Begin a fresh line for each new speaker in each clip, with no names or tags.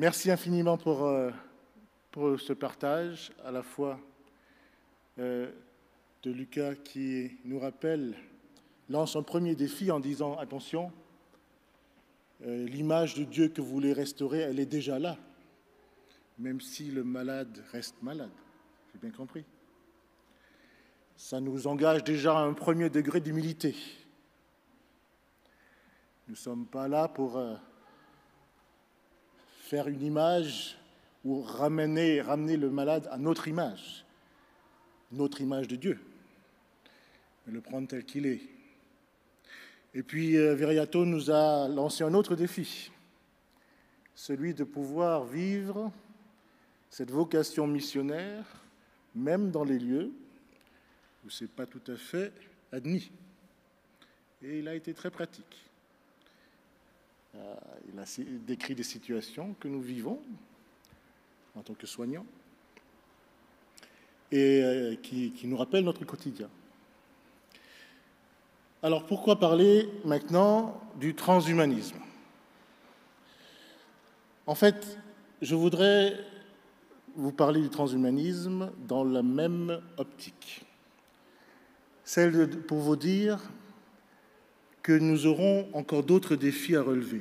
Merci infiniment pour, euh, pour ce partage, à la fois euh, de Lucas qui nous rappelle, lance un premier défi en disant attention, euh, l'image de Dieu que vous voulez restaurer, elle est déjà là, même si le malade reste malade. J'ai bien compris. Ça nous engage déjà à un premier degré d'humilité. Nous ne sommes pas là pour faire une image ou ramener, ramener le malade à notre image, notre image de Dieu, le prendre tel qu'il est. Et puis euh, Veriato nous a lancé un autre défi, celui de pouvoir vivre cette vocation missionnaire, même dans les lieux où ce n'est pas tout à fait admis. Et il a été très pratique. Euh, il a décrit des situations que nous vivons en tant que soignants et euh, qui, nous rappellent notre quotidien. Alors pourquoi parler maintenant du transhumanisme? En fait, je voudrais vous parler du transhumanisme dans la même optique. Celle pour vous dire que nous aurons encore d'autres défis à relever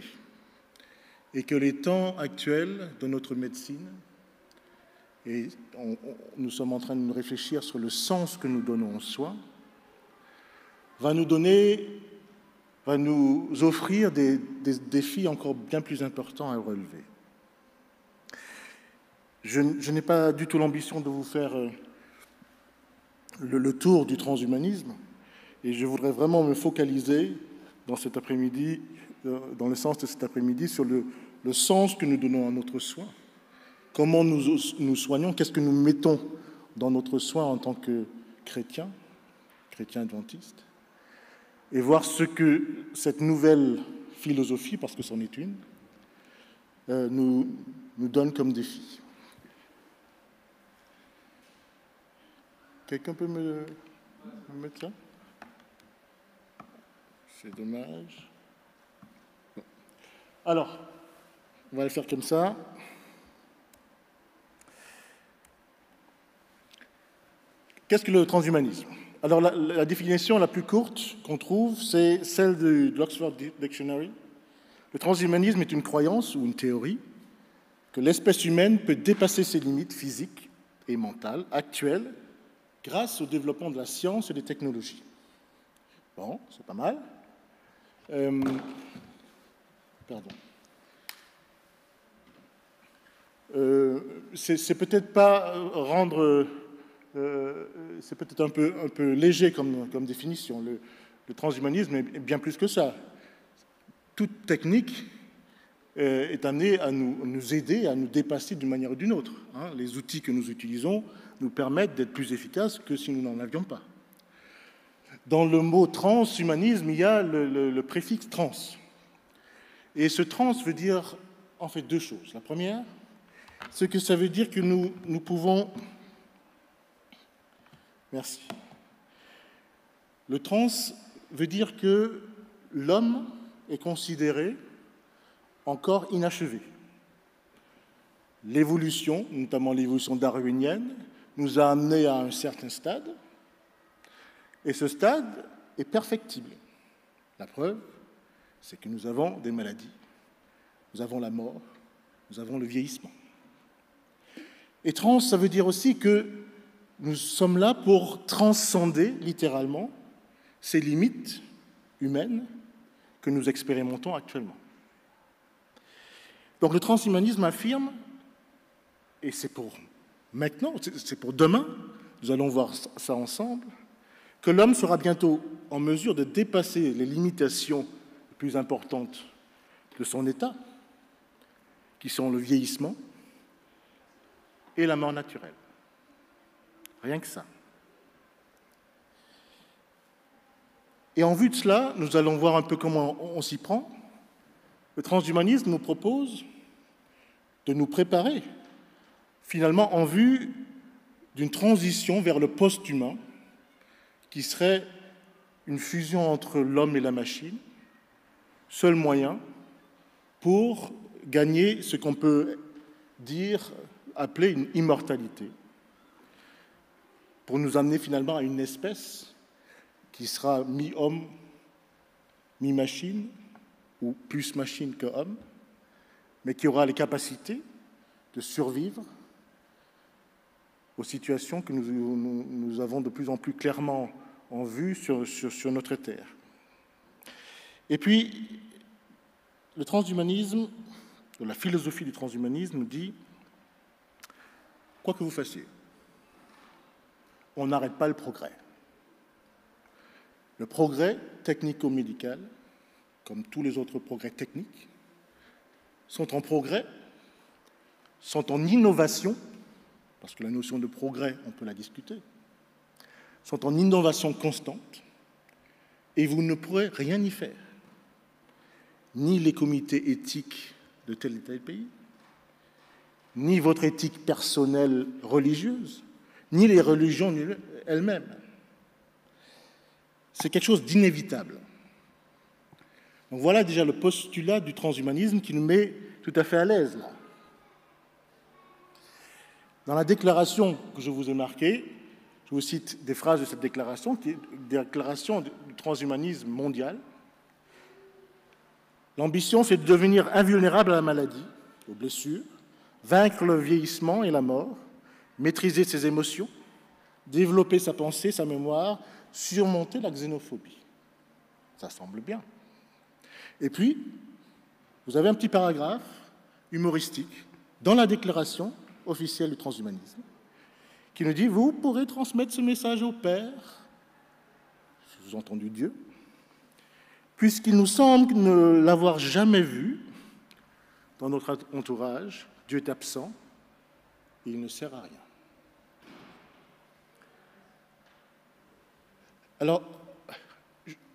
et que les temps actuels de notre médecine, et nous sommes en train de réfléchir sur le sens que nous donnons aux soins, va nous donner, va nous offrir des, défis encore bien plus importants à relever. Je, n'ai pas du tout l'ambition de vous faire euh, le, tour du transhumanisme, et je voudrais vraiment me focaliser dans cet après-midi, euh, dans le sens de cet après-midi, sur le, sens que nous donnons à notre soin. Comment nous, nous soignons, qu'est-ce que nous mettons dans notre soin en tant que chrétiens, chrétiens adventistes et voir ce que cette nouvelle philosophie, parce que c'en est une, euh, nous, nous donne comme défi. Quelqu'un peut me, me, mettre ça C'est dommage. Alors, on va le faire comme ça. Qu'est-ce que le transhumanisme? Alors la, la, définition la plus courte qu'on trouve, c'est celle de, de l'Oxford Dictionary. Le transhumanisme est une croyance ou une théorie que l'espèce humaine peut dépasser ses limites physiques et mentales actuelles grâce au développement de la science et des technologies. Bon, c'est pas mal. Euh. Euh, c'est peut-être pas rendre euh, c'est peut-être un peu, léger comme, définition. Le, transhumanisme est bien plus que ça. Toute technique est amenée à nous, nous, aider, à nous dépasser d'une manière ou d'une autre. Hein. Les outils que nous utilisons nous permettent d'être plus efficaces que si nous n'en avions pas. Dans le mot transhumanisme, il y a le, préfixe trans. Et ce trans veut dire en fait deux choses. La première, c'est que ça veut dire que nous, nous pouvons Merci. Le trans veut dire que l'homme est considéré encore inachevé. L'évolution, notamment l'évolution darwinienne, nous a amenés à un certain stade, et ce stade est perfectible. La preuve, c'est que nous avons des maladies, nous avons la mort, nous avons le vieillissement. Et trans, ça veut dire aussi que nous sommes là pour transcender littéralement ces limites humaines que nous expérimentons actuellement. Donc le transhumanisme affirme, et c'est pour maintenant, c'est pour demain, nous allons voir ça ensemble, que l'homme sera bientôt en mesure de dépasser les limitations les plus importantes de son état, qui sont le vieillissement et la mort naturelle. Rien que ça. Et en vue de cela, nous allons voir un peu comment on s'y prend. Le transhumanisme nous propose de nous préparer, finalement, en vue d'une transition vers le post-humain, qui serait une fusion entre l'homme et la machine, seul moyen pour gagner ce qu'on peut dire, appeler une immortalité, pour nous amener finalement à une espèce qui sera mi-homme, mi-machine, ou plus machine que homme, mais qui aura les capacités de survivre aux situations que nous, avons de plus en plus clairement en vue sur, notre Terre. Et puis, le transhumanisme, la philosophie du transhumanisme dit, quoi que vous fassiez, on n'arrête pas le progrès. Le progrès technico-médical, comme tous les autres progrès techniques, sont en progrès, sont en innovation, parce que la notion de progrès, on peut la discuter, sont en innovation constante, et vous ne pourrez rien y faire. Ni les comités éthiques de tel et tel pays, ni votre éthique personnelle religieuse, ni les religions elles-mêmes. C'est quelque chose d'inévitable. Donc voilà déjà le postulat du transhumanisme qui nous met tout à fait à l'aise là. Dans la déclaration que je vous ai marquée, je vous cite des phrases de cette déclaration, qui est une déclaration du transhumanisme mondial. L'ambition, c'est de devenir invulnérable à la maladie, aux blessures, vaincre le vieillissement et la mort, maîtriser ses émotions, développer sa pensée, sa mémoire, surmonter la xénophobie. Ça semble bien. Et puis, vous avez un petit paragraphe humoristique dans la déclaration officielle du transhumanisme qui nous dit, vous pourrez transmettre ce message au Père, vous entendu Dieu, puisqu'il nous semble ne l'avoir jamais vu dans notre entourage, Dieu est absent, il ne sert à rien. Alors,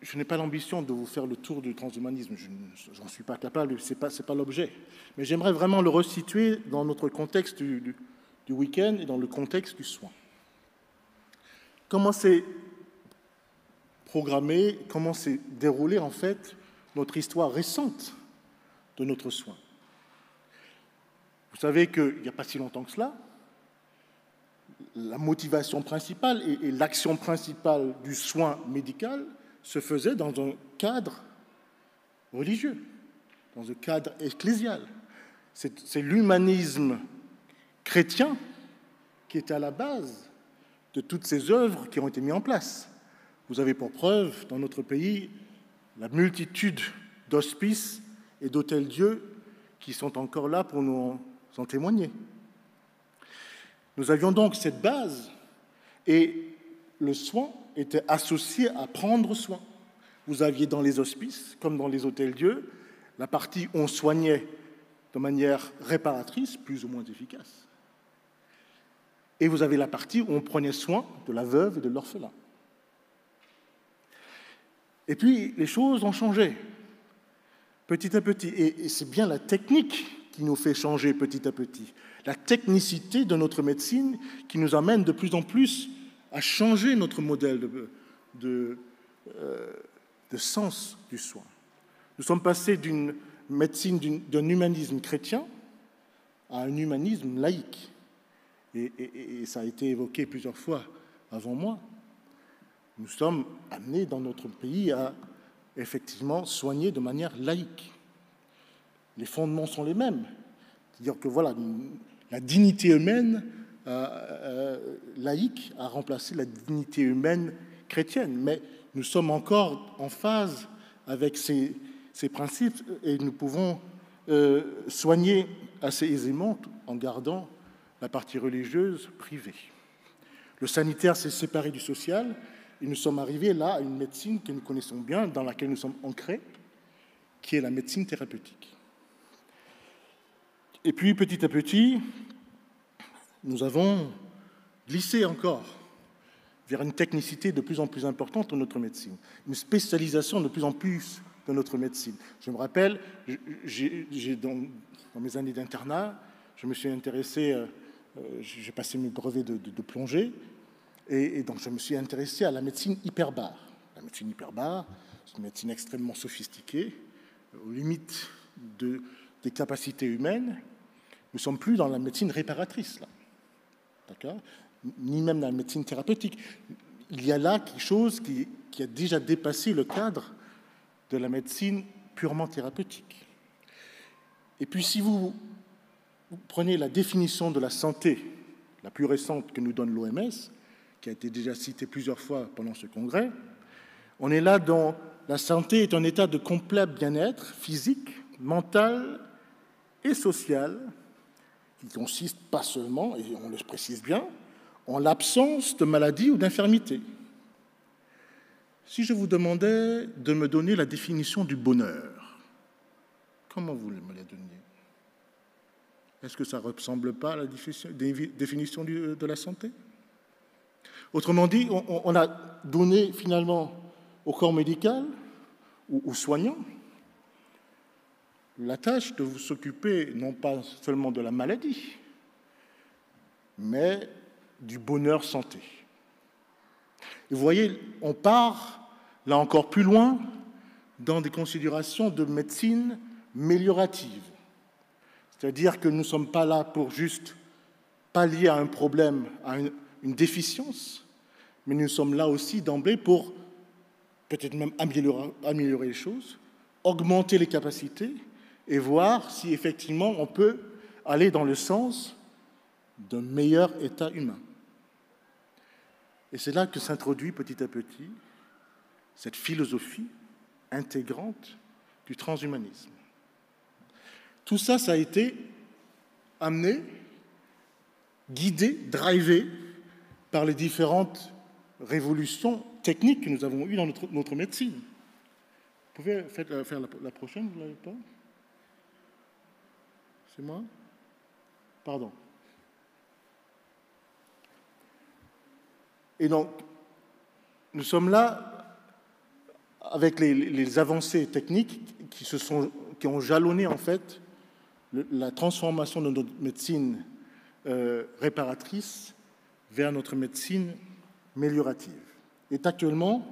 je n'ai pas l'ambition de vous faire le tour du transhumanisme, je n'en suis pas capable, ce n'est pas, pas l'objet. Mais j'aimerais vraiment le resituer dans notre contexte du, du week-end et dans le contexte du soin. Comment s'est programmé, comment s'est déroulée en fait notre histoire récente de notre soin? Vous savez qu'il n'y a pas si longtemps que cela, la motivation principale et l'action principale du soin médical se faisait dans un cadre religieux, dans un cadre ecclésial. C'est l'humanisme chrétien qui était à la base de toutes ces œuvres qui ont été mises en place. Vous avez pour preuve, dans notre pays, la multitude d'hospices et d'hôtels-dieux qui sont encore là pour nous en témoigner. Nous avions donc cette base et le soin était associé à prendre soin. Vous aviez dans les hospices, comme dans les hôtels-dieux, la partie où on soignait de manière réparatrice, plus ou moins efficace. Et vous avez la partie où on prenait soin de la veuve et de l'orphelin. Et puis, les choses ont changé, petit à petit. Et, c'est bien la technique qui nous fait changer petit à petit. La technicité de notre médecine qui nous amène de plus en plus à changer notre modèle de, euh, sens du soin. Nous sommes passés d'une médecine, d'un humanisme chrétien à un humanisme laïque. Et, ça a été évoqué plusieurs fois avant moi. Nous sommes amenés dans notre pays à effectivement soigner de manière laïque. Les fondements sont les mêmes. C'est-à-dire que voilà, la dignité humaine euh, euh, laïque a remplacé la dignité humaine chrétienne. Mais nous sommes encore en phase avec ces, principes et nous pouvons euh, soigner assez aisément en gardant la partie religieuse privée. Le sanitaire s'est séparé du social et nous sommes arrivés là à une médecine que nous connaissons bien, dans laquelle nous sommes ancrés, qui est la médecine thérapeutique. Et puis petit à petit, nous avons glissé encore vers une technicité de plus en plus importante dans notre médecine, une spécialisation de plus en plus de notre médecine. Je me rappelle, j'ai, dans, mes années d'internat, je me suis intéressé, euh, j'ai passé mes brevets de, plongée, et, donc je me suis intéressé à la médecine hyperbare. La médecine hyperbare, c'est une médecine extrêmement sophistiquée, aux limites de, des capacités humaines, Nous ne sommes plus dans la médecine réparatrice, Ni même dans la médecine thérapeutique. Il y a là quelque chose qui, qui a déjà dépassé le cadre de la médecine purement thérapeutique. Et puis si vous, prenez la définition de la santé, la plus récente que nous donne l'OMS, qui a été déjà citée plusieurs fois pendant ce congrès, on est là dans la santé est un état de complet bien-être physique, mental et social, qui consiste pas seulement, et on le précise bien, en l'absence de maladie ou d'infirmité. Si je vous demandais de me donner la définition du bonheur, comment vous me la donniez Est-ce que ça ne ressemble pas à la définition de la santé? Autrement dit, on a donné finalement au corps médical ou aux soignants la tâche de vous s'occuper non pas seulement de la maladie, mais du bonheur santé. Et vous voyez, on part là encore plus loin dans des considérations de médecine méliorative. C'est-à-dire que nous ne sommes pas là pour juste pallier à un problème, à une, déficience, mais nous sommes là aussi d'emblée pour peut-être même améliorer les choses, augmenter les capacités et voir si effectivement on peut aller dans le sens d'un meilleur état humain. Et c'est là que s'introduit petit à petit cette philosophie intégrante du transhumanisme. Tout ça, ça a été amené, guidé, drivé par les différentes révolutions techniques que nous avons eues dans notre, médecine. Vous pouvez faire, la, la prochaine, vous ne l'avez pas C'est moi Pardon. Et donc, nous sommes là avec les, avancées techniques qui, se sont, qui ont jalonné en fait la transformation de notre médecine euh, réparatrice vers notre médecine améliorative. Et actuellement,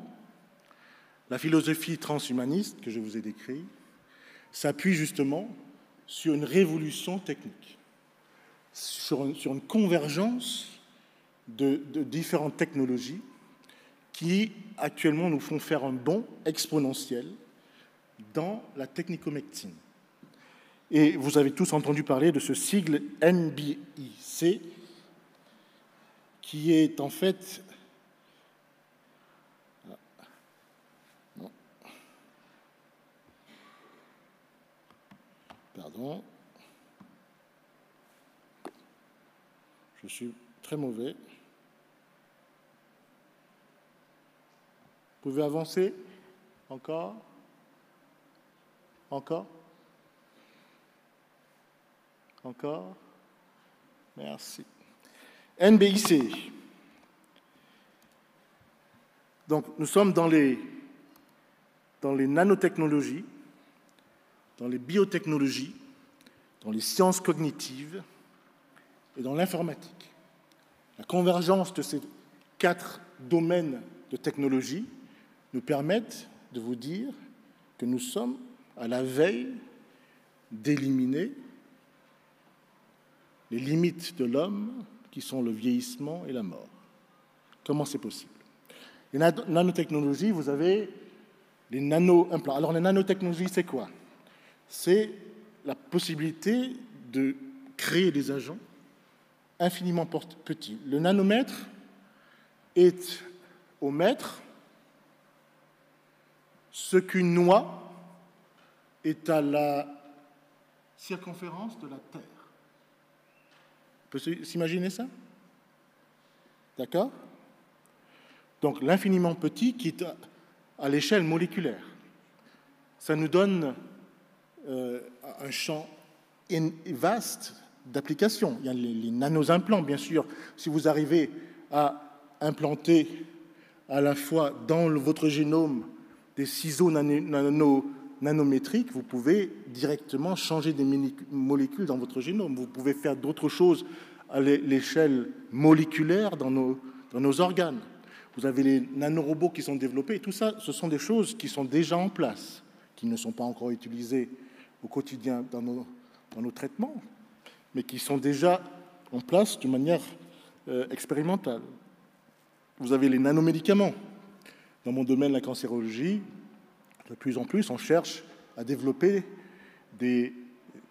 la philosophie transhumaniste que je vous ai décrite s'appuie justement sur une révolution technique, sur une convergence de, différentes technologies qui actuellement nous font faire un bond exponentiel dans la technicomédecine. Et vous avez tous entendu parler de ce sigle NBIC, qui est en fait Pardon. Je suis très mauvais. Vous pouvez avancer Encore Encore Encore? Merci. NBIC. Donc nous sommes dans les, dans les nanotechnologies, dans les biotechnologies, dans les sciences cognitives et dans l'informatique. La convergence de ces quatre domaines de technologie nous permettent de vous dire que nous sommes à la veille d'éliminer les limites de l'homme qui sont le vieillissement et la mort. Comment c'est possible? Les nanotechnologies, vous avez les nano-implants. Alors les nanotechnologies, c'est quoi? C'est la possibilité de créer des agents infiniment petits. Le nanomètre est au mètre ce qu'une noix est à la circonférence de la Terre. Peut s'imaginer ça? D'accord? Donc l'infiniment petit qui est à l'échelle moléculaire. Ça nous donne euh, un champ vaste d'applications. Il y a les, les nano-implants, bien sûr. Si vous arrivez à implanter à la fois dans votre génome des ciseaux nanométriques, vous pouvez directement changer des molécules dans votre génome. Vous pouvez faire d'autres choses à l'échelle moléculaire dans nos, organes. Vous avez les nanorobots qui sont développés. Tout ça, ce sont des choses qui sont déjà en place, qui ne sont pas encore utilisées au quotidien dans nos, dans nos traitements, mais qui sont déjà en place de manière euh, expérimentale. Vous avez les nanomédicaments. Dans mon domaine, la cancérologie, de plus en plus, on cherche à développer des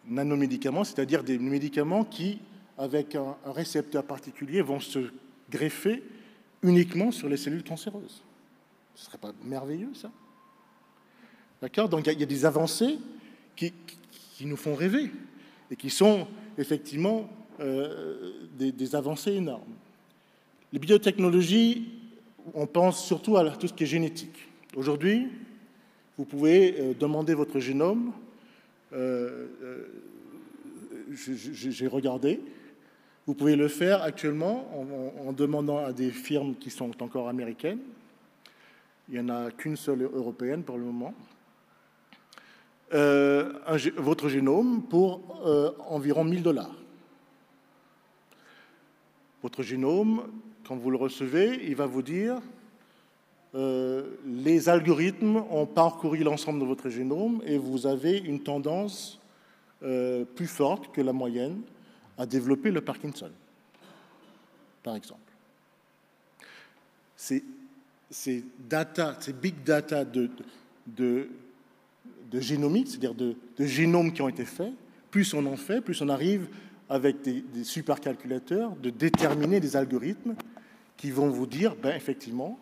nanomédicaments, c'est-à-dire des médicaments qui, avec un, récepteur particulier, vont se greffer uniquement sur les cellules cancéreuses. Ce serait pas merveilleux, ça? D'accord? Donc il y, a des avancées qui, nous font rêver et qui sont effectivement euh, des, avancées énormes. Les biotechnologies, on pense surtout à tout ce qui est génétique. Aujourd'hui, vous pouvez euh, demander votre génome. Euh, j'ai regardé. Vous pouvez le faire actuellement en, demandant à des firmes qui sont encore américaines. Il n'y en a qu'une seule européenne pour le moment. Euh, votre génome pour euh, environ 1000 dollars. Votre génome, quand vous le recevez, il va vous dire euh, les algorithmes ont parcouru l'ensemble de votre génome et vous avez une tendance plus forte que la moyenne à développer le Parkinson, par exemple. Ces, data, ces big data de, génomique, c'est-à-dire de, génomes qui ont été faits, plus on en fait, plus on arrive avec des, supercalculateurs de déterminer des algorithmes qui vont vous dire, ben, effectivement,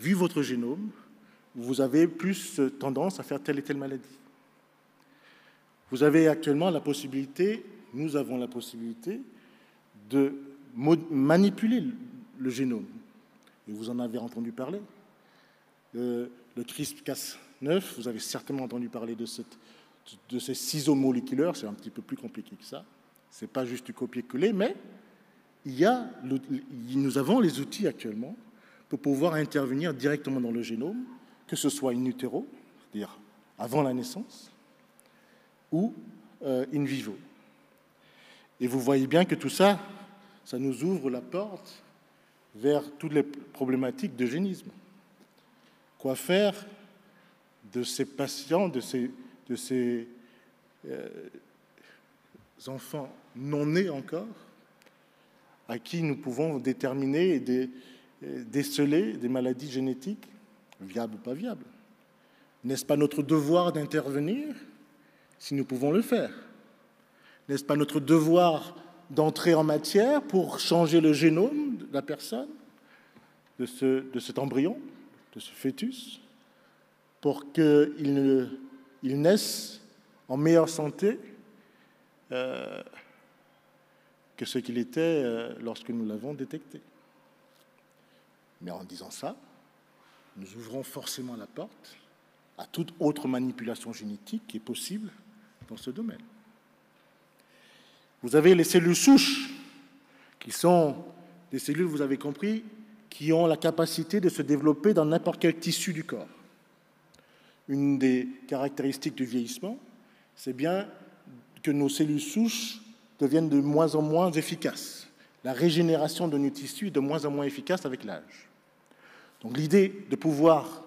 vu votre génome, vous avez plus tendance à faire telle et telle maladie. Vous avez actuellement la possibilité, nous avons la possibilité de manipuler le génome. Et vous en avez entendu parler. Le, le CRISPR-Cas vous avez certainement entendu parler de ces ciseaux moléculaires, c'est un petit peu plus compliqué que ça. Ce n'est pas juste du copier-coller, mais il y a nous avons les outils actuellement pour pouvoir intervenir directement dans le génome, que ce soit in utero, c'est-à-dire avant la naissance, ou euh, in vivo. Et vous voyez bien que tout ça, ça nous ouvre la porte vers toutes les problématiques d'eugénisme. Quoi faire de ces patients, de ces, euh, enfants non nés encore, à qui nous pouvons déterminer et déceler des maladies génétiques, viables ou pas viables. N'est-ce pas notre devoir d'intervenir si nous pouvons le faire? N'est-ce pas notre devoir d'entrer en matière pour changer le génome de la personne, de cet embryon, de ce fœtus pour qu'il naisse en meilleure santé euh, que ce qu'il était euh, lorsque nous l'avons détecté? Mais en disant ça, nous ouvrons forcément la porte à toute autre manipulation génétique qui est possible dans ce domaine. Vous avez les cellules souches, qui sont des cellules, vous avez compris, qui ont la capacité de se développer dans n'importe quel tissu du corps une des caractéristiques du vieillissement, c'est bien que nos cellules souches deviennent de moins en moins efficaces. La régénération de nos tissus est de moins en moins efficace avec l'âge. Donc l'idée de pouvoir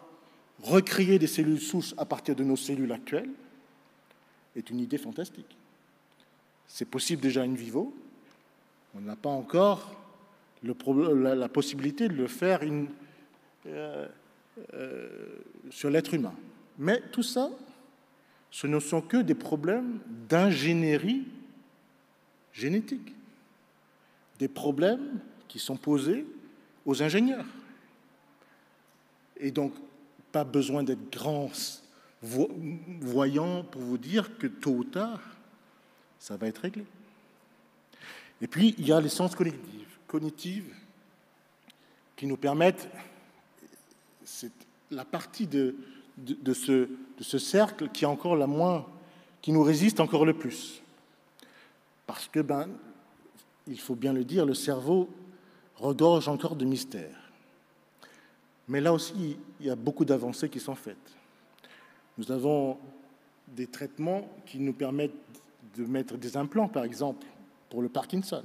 recréer des cellules souches à partir de nos cellules actuelles est une idée fantastique. C'est possible déjà in vivo. On n'a pas encore la, possibilité de le faire euh, euh, sur l'être humain. Mais tout ça, ce ne sont que des problèmes d'ingénierie génétique, des problèmes qui sont posés aux ingénieurs. Et donc, pas besoin d'être grands voyants pour vous dire que tôt ou tard, ça va être réglé. Et puis, il y a les sciences cognitives, qui nous permettent, c'est la partie de, de, ce, de, ce, cercle qui est encore la moins, qui nous résiste encore le plus. Parce que, ben, il faut bien le dire, le cerveau regorge encore de mystères. Mais là aussi, il y a beaucoup d'avancées qui sont faites. Nous avons des traitements qui nous permettent de mettre des implants, par exemple, pour le Parkinson.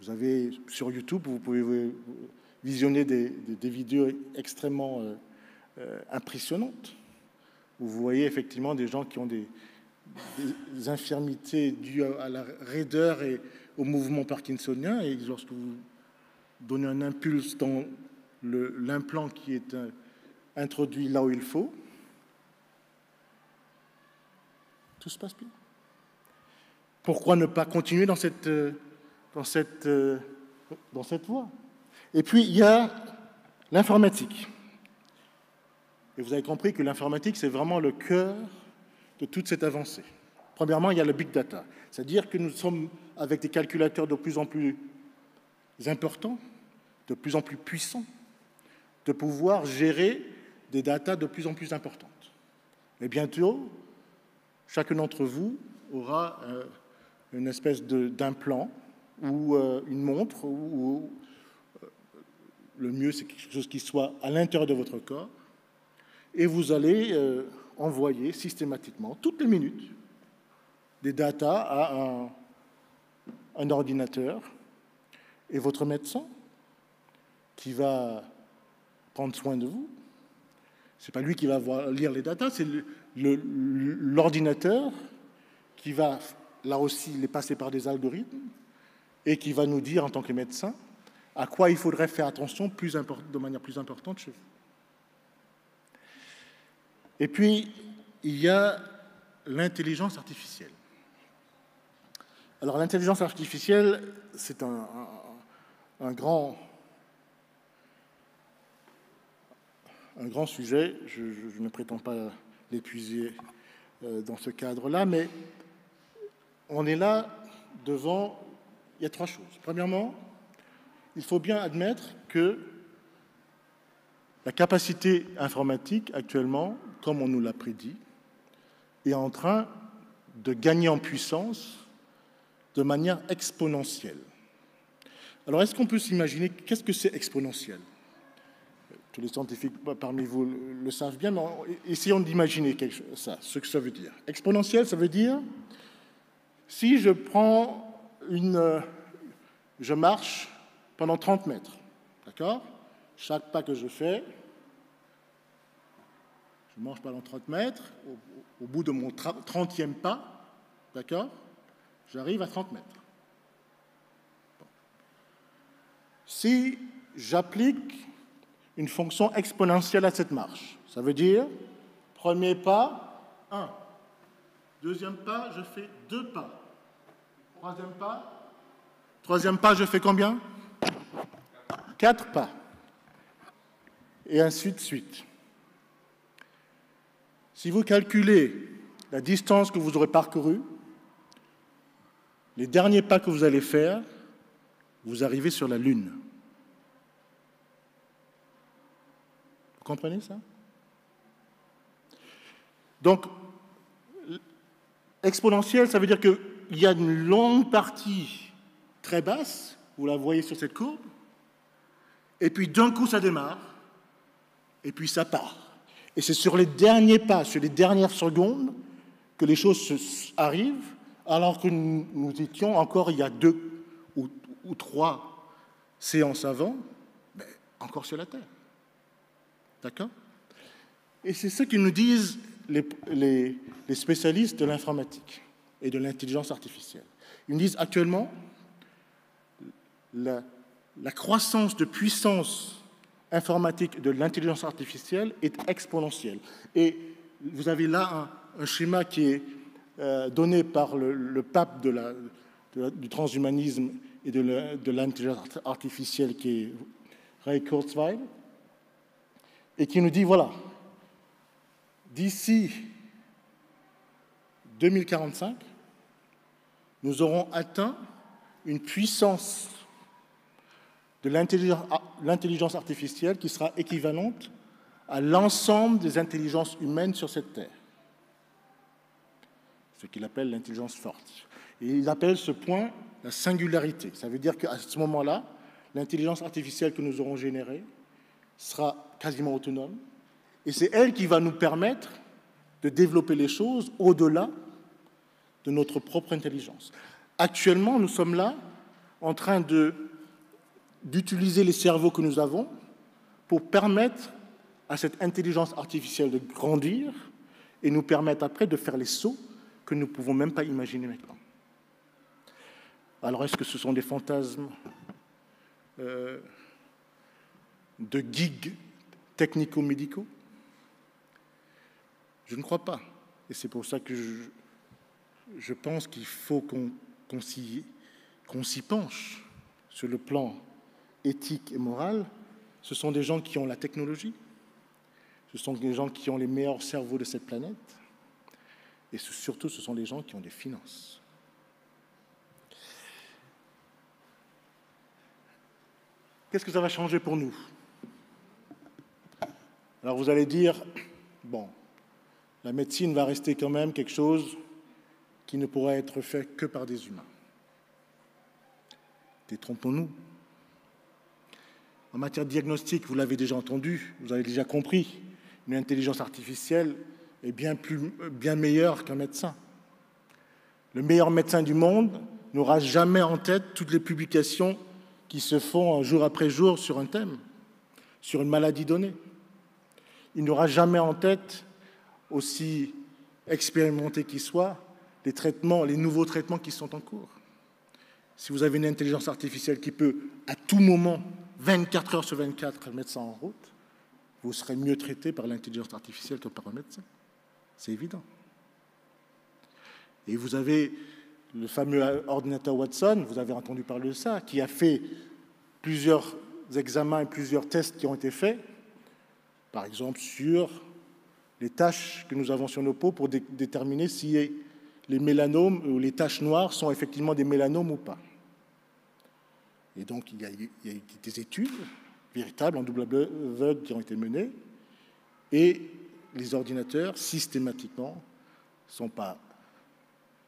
Vous avez sur YouTube, vous pouvez visionner des, vidéos extrêmement euh, euh, impressionnante, où vous voyez effectivement des gens qui ont des, des infirmités dues à la raideur et au mouvement parkinsonien. Et lorsque vous donnez un impulse dans l'implant qui est euh, introduit là où il faut, tout se passe bien. Pourquoi ne pas continuer dans cette, euh, dans cette, euh, dans cette voie? Et puis, il y a l'informatique. Et vous avez compris que l'informatique, c'est vraiment le cœur de toute cette avancée. Premièrement, il y a le big data, c'est-à-dire que nous sommes avec des calculateurs de plus en plus importants, de plus en plus puissants, de pouvoir gérer des datas de plus en plus importantes. Et bientôt, chacun d'entre vous aura euh, une espèce d'implant ou euh, une montre, ou, euh, le mieux c'est quelque chose qui soit à l'intérieur de votre corps, et vous allez envoyer systématiquement, toutes les minutes, des datas à un, un ordinateur et votre médecin qui va prendre soin de vous. Ce n'est pas lui qui va lire les datas, c'est l'ordinateur qui va, là aussi, les passer par des algorithmes et qui va nous dire, en tant que médecin, à quoi il faudrait faire attention de manière plus importante chez vous. Et puis, il y a l'intelligence artificielle. Alors l'intelligence artificielle, c'est un, grand, un grand sujet. Je, ne prétends pas l'épuiser euh, dans ce cadre-là, mais on est là devant, il y a trois choses. Premièrement, il faut bien admettre que la capacité informatique actuellement, comme on nous l'a prédit, est en train de gagner en puissance de manière exponentielle. Alors, est-ce qu'on peut s'imaginer qu'est-ce que c'est exponentiel? Tous les scientifiques parmi vous le savent bien, mais essayons d'imaginer ça, ce que ça veut dire. Exponentiel, ça veut dire si je prends une. Je marche pendant 30 mètres, d'accord? Chaque pas que je fais, je marche pendant 30 mètres, au, au bout de mon 30e pas, d'accord? J'arrive à 30 mètres. Si j'applique une fonction exponentielle à cette marche, ça veut dire, premier pas, 1. Deuxième pas, je fais deux pas. Troisième pas, troisième pas, je fais combien? Quatre pas. Et ainsi de suite. Si vous calculez la distance que vous aurez parcourue, les derniers pas que vous allez faire, vous arrivez sur la Lune. Comprenez ça? Donc, exponentielle, ça veut dire qu'il y a une longue partie très basse, vous la voyez sur cette courbe, et puis d'un coup ça démarre, et puis ça part. Et c'est sur les derniers pas, sur les dernières secondes, que les choses arrivent, alors que nous, étions encore il y a deux ou, trois séances avant, ben, encore sur la Terre. Et c'est ce que nous disent les, spécialistes de l'informatique et de l'intelligence artificielle. Ils nous disent actuellement, la, croissance de puissance informatique de l'intelligence artificielle est exponentielle. Et vous avez là un schéma qui est euh, donné par le, pape la, du transhumanisme et de l'intelligence artificielle qui est Ray Kurzweil, et qui nous dit, voilà, d'ici 2045, nous aurons atteint une puissance de l'intelligence artificielle qui sera équivalente à l'ensemble des intelligences humaines sur cette Terre ce qu'il appelle l'intelligence forte. Et il appelle ce point la singularité. Ça veut dire qu'à ce moment-là, l'intelligence artificielle que nous aurons générée sera quasiment autonome, et c'est elle qui va nous permettre de développer les choses au-delà de notre propre intelligence. Actuellement, nous sommes là en train d'utiliser les cerveaux que nous avons pour permettre à cette intelligence artificielle de grandir et nous permettre après de faire les sauts que nous ne pouvons même pas imaginer maintenant. Alors est-ce que ce sont des fantasmes? Euh, de gigs technico-médicaux? Je ne crois pas. Et c'est pour ça que je, pense qu'il faut qu'on s'y penche sur le plan éthique et moral. Ce sont des gens qui ont la technologie, ce sont des gens qui ont les meilleurs cerveaux de cette planète, et surtout ce sont des gens qui ont des finances. Qu'est-ce que ça va changer pour nous? Alors vous allez dire, bon, la médecine va rester quand même quelque chose qui ne pourra être fait que par des humains. Détrompons-nous. En matière de diagnostic, vous l'avez déjà entendu, vous avez déjà compris, une intelligence artificielle est bien, bien meilleure qu'un médecin. Le meilleur médecin du monde n'aura jamais en tête toutes les publications qui se font jour après jour sur un thème, sur une maladie donnée. Il n'aura jamais en tête, aussi expérimenté qu'il soit, les nouveaux traitements qui sont en cours. Si vous avez une intelligence artificielle qui peut, à tout moment, 24 heures sur 24, mettre ça en route, vous serez mieux traité par l'intelligence artificielle que par un médecin. C'est évident. Et vous avez le fameux ordinateur Watson, vous avez entendu parler de ça, qui a fait plusieurs examens et plusieurs tests qui ont été faits, par exemple sur les taches que nous avons sur nos peaux pour déterminer si les mélanomes ou les taches noires sont effectivement des mélanomes ou pas. Et donc, il y a, des études véritables en double aveugle qui ont été menées, et les ordinateurs, systématiquement, ne sont pas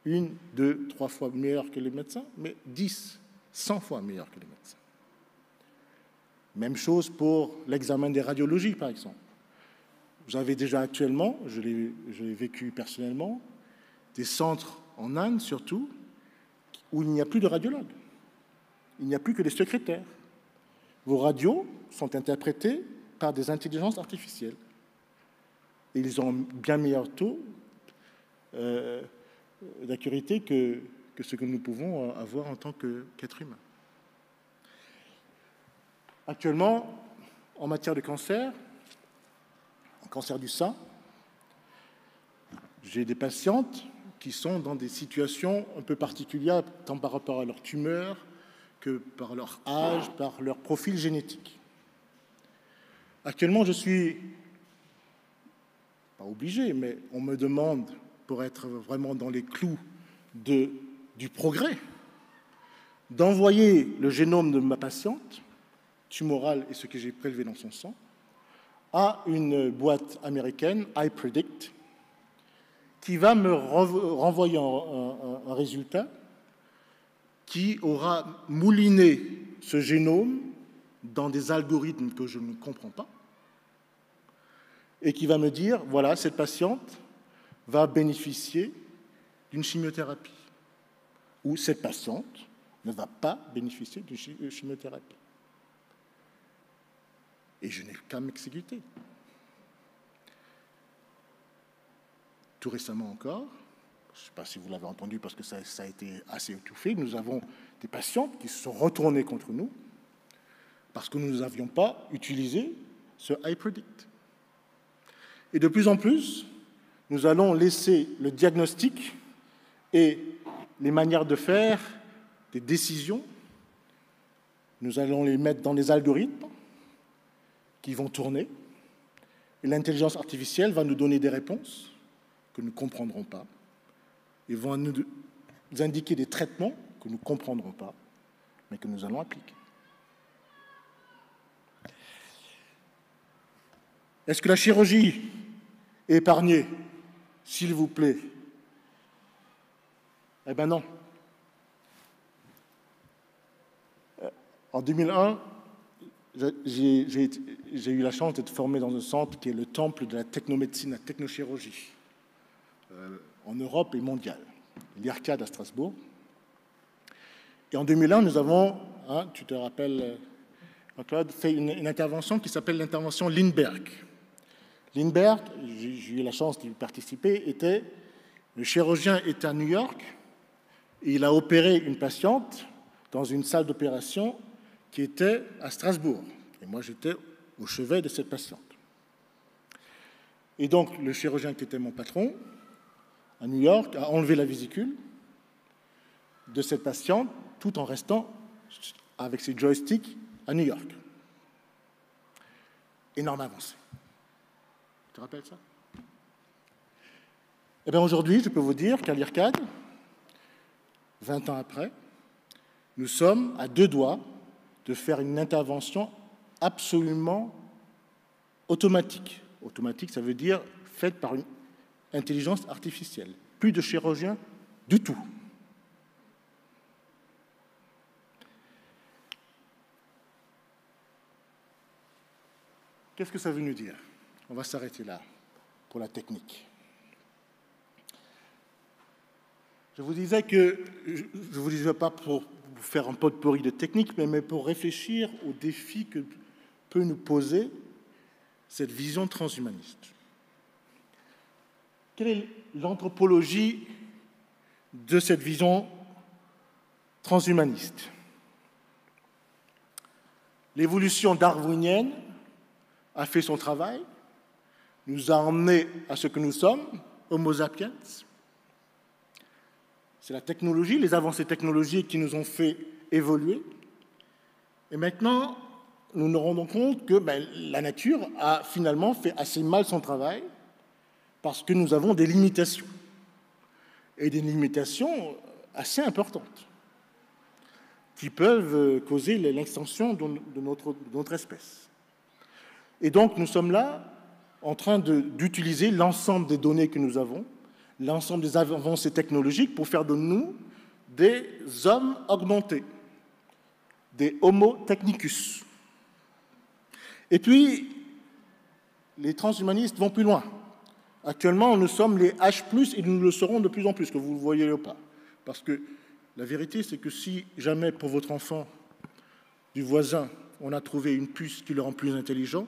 une, deux, trois fois meilleurs que les médecins, mais dix, cent fois meilleurs que les médecins. Même chose pour l'examen des radiologies, par exemple. Vous avez déjà actuellement, je l'ai vécu personnellement, des centres en Inde surtout, où il n'y a plus de radiologues. Il n'y a plus que des secrétaires. Vos radios sont interprétées par des intelligences artificielles. Et ils ont bien meilleur taux euh, d'accurité que, que, ce que nous pouvons avoir en tant qu'être humain. Actuellement, en matière de cancer, en cancer du sein, j'ai des patientes qui sont dans des situations un peu particulières, tant par rapport à leur tumeur que par leur âge, par leur profil génétique. Actuellement, je suis pas obligé, mais on me demande, pour être vraiment dans les clous du progrès, d'envoyer le génome de ma patiente, tumorale et ce que j'ai prélevé dans son sang, à une boîte américaine, iPredict, qui va me renvoyer un résultat qui aura mouliné ce génome dans des algorithmes que je ne comprends pas et qui va me dire, voilà, cette patiente va bénéficier d'une chimiothérapie ou cette patiente ne va pas bénéficier d'une chimiothérapie. Et je n'ai qu'à m'exécuter. Tout récemment encore, je ne sais pas si vous l'avez entendu parce que ça, a été assez étouffé, nous avons des patientes qui se sont retournées contre nous parce que nous n'avions pas utilisé ce iPredict. Et de plus en plus, nous allons laisser le diagnostic et les manières de faire, des décisions, nous allons les mettre dans des algorithmes qui vont tourner. Et l'intelligence artificielle va nous donner des réponses que nous ne comprendrons pas ils vont nous indiquer des traitements que nous ne comprendrons pas, mais que nous allons appliquer. Est-ce que la chirurgie est épargnée S'il vous plaît? Eh bien non. En 2001, j'ai eu la chance d'être formé dans un centre qui est le temple de la technomédecine, la technochirurgie. Euh, en Europe et mondiale, l'IRCAD à Strasbourg. Et en 2001, nous avons, hein, tu te rappelles, Claude, fait une, intervention qui s'appelle l'intervention Lindbergh. Lindbergh, j'ai eu la chance d'y participer, était Le chirurgien est à New York et il a opéré une patiente dans une salle d'opération qui était à Strasbourg. Et moi, j'étais au chevet de cette patiente. Et donc, le chirurgien qui était mon patron, à New York, a enlevé la vésicule de cette patiente tout en restant avec ses joysticks à New York. Énorme avancée. Tu te rappelles ça? Eh bien, aujourd'hui, je peux vous dire qu'à l'IRCAD, 20 ans après, nous sommes à deux doigts de faire une intervention absolument automatique. Automatique, ça veut dire faite par une intelligence artificielle. Plus de chirurgiens du tout. Qu'est-ce que ça veut nous dire? On va s'arrêter là pour la technique. Je vous disais que je ne vous disais pas pour faire un pot de pourri de technique, mais pour réfléchir aux défis que peut nous poser cette vision transhumaniste. Quelle est l'anthropologie de cette vision transhumaniste? L'évolution darwinienne a fait son travail, nous a emmenés à ce que nous sommes, Homo sapiens. C'est la technologie, les avancées technologiques qui nous ont fait évoluer. Et maintenant, nous nous rendons compte que ben, la nature a finalement fait assez mal son travail parce que nous avons des limitations. Et des limitations assez importantes qui peuvent causer l'extension de notre, de notre espèce. Et donc nous sommes là en train d'utiliser l'ensemble des données que nous avons, l'ensemble des avancées technologiques pour faire de nous des hommes augmentés, des Homo technicus. Et puis, les transhumanistes vont plus loin. Actuellement, nous sommes les H, et nous le serons de plus en plus, que vous ne le voyez pas. Parce que la vérité, c'est que si jamais pour votre enfant du voisin, on a trouvé une puce qui le rend plus intelligent,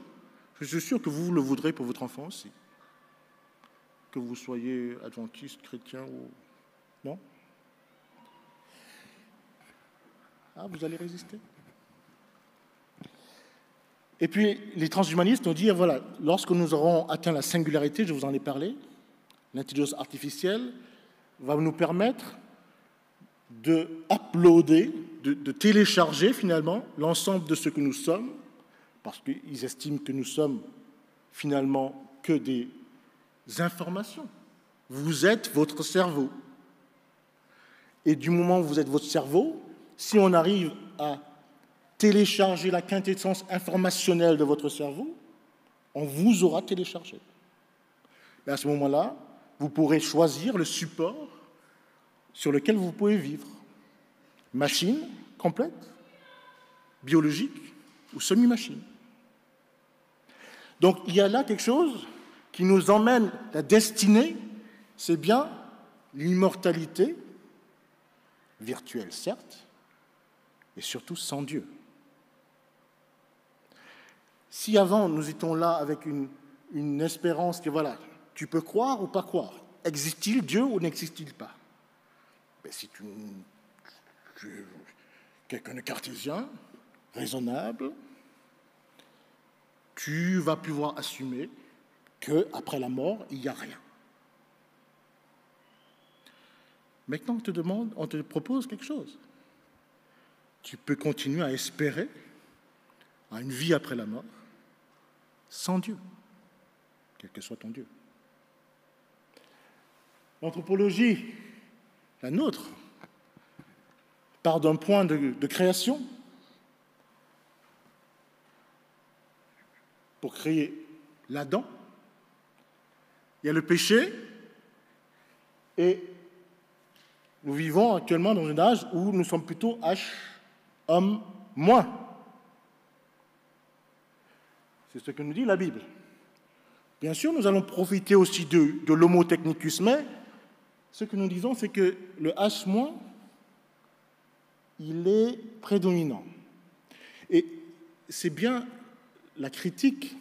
je suis sûr que vous le voudrez pour votre enfant aussi. Que vous soyez adventiste, chrétien ou. Non? Ah, vous allez résister? Et puis, les transhumanistes nous disent voilà, lorsque nous aurons atteint la singularité, je vous en ai parlé, l'intelligence artificielle va nous permettre de uploader, de télécharger finalement l'ensemble de ce que nous sommes parce qu'ils estiment que nous sommes finalement que des informations. Vous êtes votre cerveau. Et du moment où vous êtes votre cerveau, si on arrive à télécharger la quintessence informationnelle de votre cerveau, on vous aura téléchargé. Et à ce moment-là, vous pourrez choisir le support sur lequel vous pouvez vivre. Machine complète, biologique ou semi-machine. Donc il y a là quelque chose qui nous emmène, la destinée, c'est bien l'immortalité, virtuelle certes, et surtout sans Dieu. Si avant nous étions là avec une, espérance que voilà, tu peux croire ou pas croire, existe-t-il Dieu ou n'existe-t-il pas? Si tu, tu quelqu'un de cartésien, raisonnable, tu vas pouvoir assumer qu'après la mort, il n'y a rien. Maintenant, on te demande, on te propose quelque chose. Tu peux continuer à espérer à une vie après la mort sans Dieu, quel que soit ton Dieu. L'anthropologie, la nôtre, part d'un point de création pour créer l'Adam. Il y a le péché et nous vivons actuellement dans un âge où nous sommes plutôt H, homme, moins. C'est ce que nous dit la Bible. Bien sûr, nous allons profiter aussi de, de l'homo technicus, mais ce que nous disons, c'est que le H-, il est prédominant. Et c'est bien la critique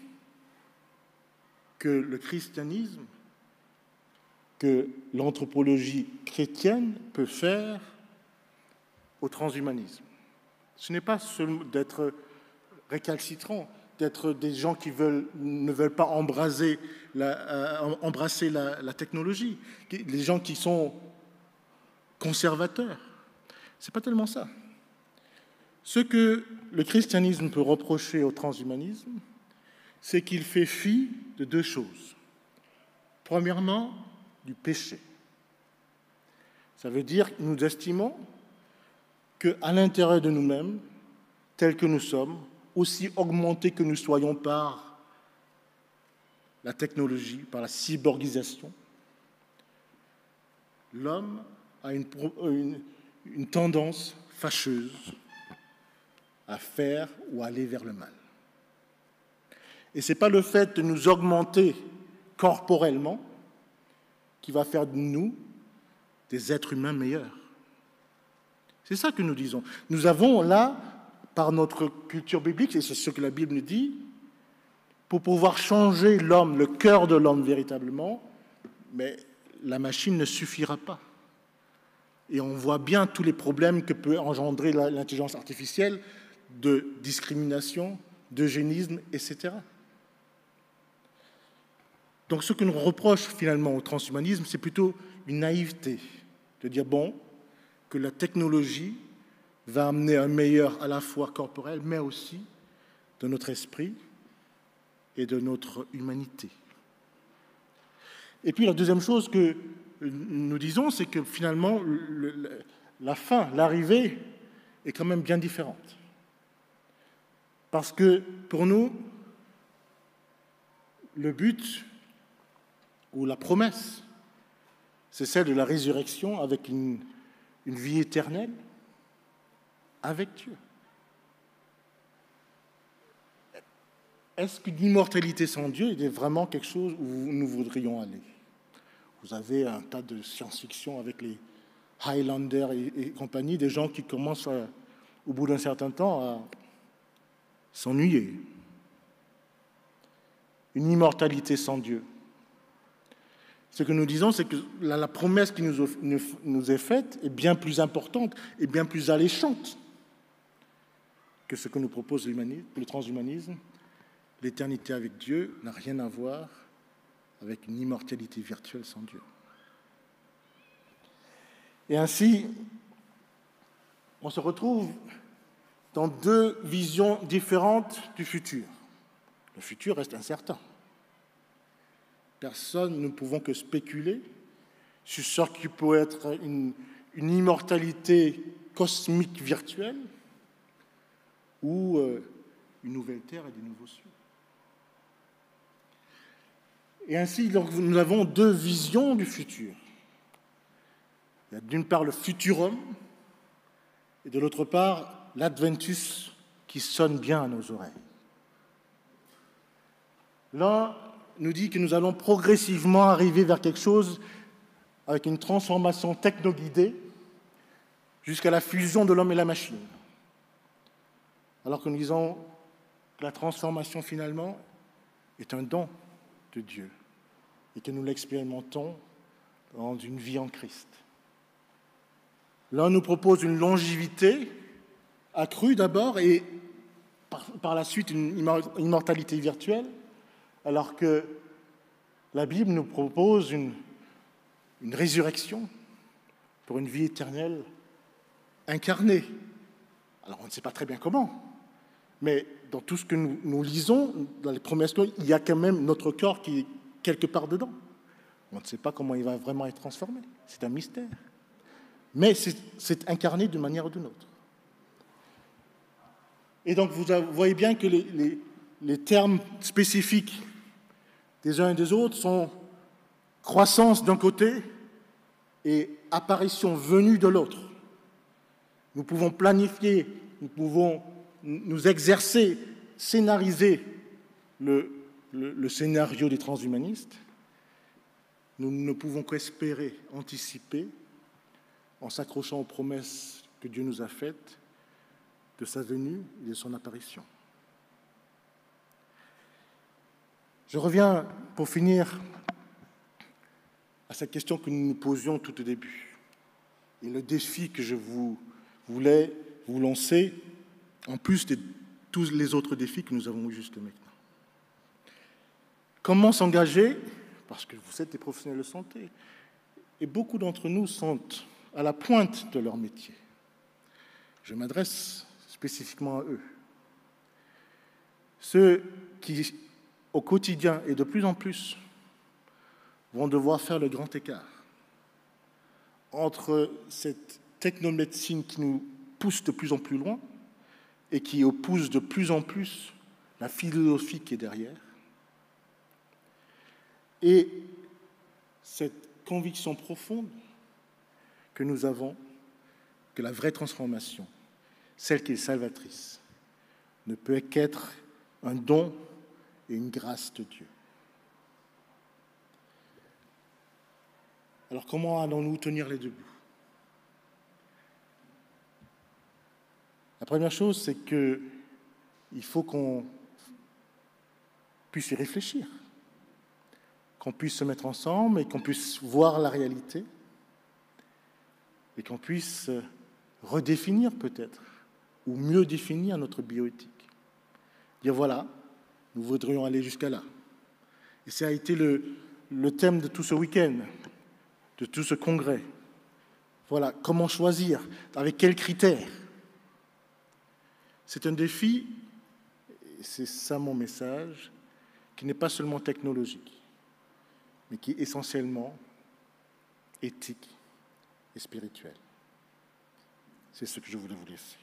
que le christianisme que l'anthropologie chrétienne peut faire au transhumanisme. Ce n'est pas seulement d'être récalcitrant, d'être des gens qui veulent, ne veulent pas embraser la, euh, embrasser la, technologie, les gens qui sont conservateurs. Ce n'est pas tellement ça. Ce que le christianisme peut reprocher au transhumanisme, c'est qu'il fait fi de deux choses. Premièrement, du péché. Ça veut dire que nous estimons qu'à l'intérieur de nous-mêmes, tels que nous sommes, aussi augmentés que nous soyons par la technologie, par la cyborgisation, l'homme a une, une tendance fâcheuse à faire ou aller vers le mal. Et ce n'est pas le fait de nous augmenter corporellement qui va faire de nous des êtres humains meilleurs. C'est ça que nous disons. Nous avons là, par notre culture biblique, et c'est ce que la Bible nous dit, pour pouvoir changer l'homme, le cœur de l'homme véritablement, mais la machine ne suffira pas. Et on voit bien tous les problèmes que peut engendrer l'intelligence artificielle de discrimination, d'eugénisme, etc. Donc ce que nous reproche finalement au transhumanisme, c'est plutôt une naïveté, de dire, bon, que la technologie va amener un meilleur à la fois corporel, mais aussi de notre esprit et de notre humanité. Et puis la deuxième chose que nous disons, c'est que finalement, la fin, l'arrivée est quand même bien différente. Parce que pour nous, le but ou la promesse, c'est celle de la résurrection avec une, vie éternelle avec Dieu. Est-ce qu'une immortalité sans Dieu est vraiment quelque chose où nous voudrions aller? Vous avez un tas de science-fiction avec les Highlander et, compagnie, des gens qui commencent au bout d'un certain temps à s'ennuyer. Une immortalité sans Dieu. Ce que nous disons, c'est que la, promesse qui nous, est faite est bien plus importante et bien plus alléchante que ce que nous propose le transhumanisme. L'éternité avec Dieu n'a rien à voir avec une immortalité virtuelle sans Dieu. Et ainsi, on se retrouve dans deux visions différentes du futur. Le futur reste incertain. Personne, nous ne pouvons que spéculer sur ce qui peut être une, immortalité cosmique virtuelle ou euh, une nouvelle terre et des nouveaux cieux. Et ainsi, nous avons deux visions du futur. Il y a d'une part le futurum et de l'autre part l'adventus qui sonne bien à nos oreilles. L'un nous dit que nous allons progressivement arriver vers quelque chose avec une transformation techno-guidée jusqu'à la fusion de l'homme et la machine. Alors que nous disons que la transformation finalement est un don de Dieu et que nous l'expérimentons dans une vie en Christ. L'un nous propose une longévité accrue d'abord et par, la suite une immortalité virtuelle alors que la Bible nous propose une, résurrection pour une vie éternelle incarnée. Alors on ne sait pas très bien comment, mais dans tout ce que nous, lisons, dans les promesses, il y a quand même notre corps qui est quelque part dedans. On ne sait pas comment il va vraiment être transformé. C'est un mystère. Mais c'est incarné d'une manière ou d'une autre. Et donc vous voyez bien que les termes spécifiques des uns et des autres sont croissance d'un côté et apparition venue de l'autre. Nous pouvons planifier, nous pouvons nous exercer, scénariser le, scénario des transhumanistes. Nous ne pouvons qu'espérer, anticiper, en s'accrochant aux promesses que Dieu nous a faites de sa venue et de son apparition. Je reviens pour finir à cette question que nous nous posions tout au début. Et le défi que je vous voulais vous lancer, en plus de tous les autres défis que nous avons eus jusque maintenant. Comment s'engager? Parce que vous êtes des professionnels de santé. Et beaucoup d'entre nous sont à la pointe de leur métier. Je m'adresse spécifiquement à eux. Ceux qui, au quotidien et de plus en plus, vont devoir faire le grand écart entre cette technomédecine qui nous pousse de plus en plus loin et qui oppose de plus en plus la philosophie qui est derrière, et cette conviction profonde que nous avons que la vraie transformation, celle qui est salvatrice, ne peut qu'être un don et une grâce de Dieu. Alors comment allons-nous tenir les deux bouts La première chose, c'est qu'il faut qu'on puisse y réfléchir, qu'on puisse se mettre ensemble et qu'on puisse voir la réalité et qu'on puisse redéfinir peut-être ou mieux définir notre bioéthique. Dire voilà, nous voudrions aller jusqu'à là. Et ça a été le, le thème de tout ce week-end, de tout ce congrès. Voilà, comment choisir, avec quels critères? C'est un défi, c'est ça mon message, qui n'est pas seulement technologique, mais qui est essentiellement éthique et spirituel. C'est ce que je voulais vous laisser.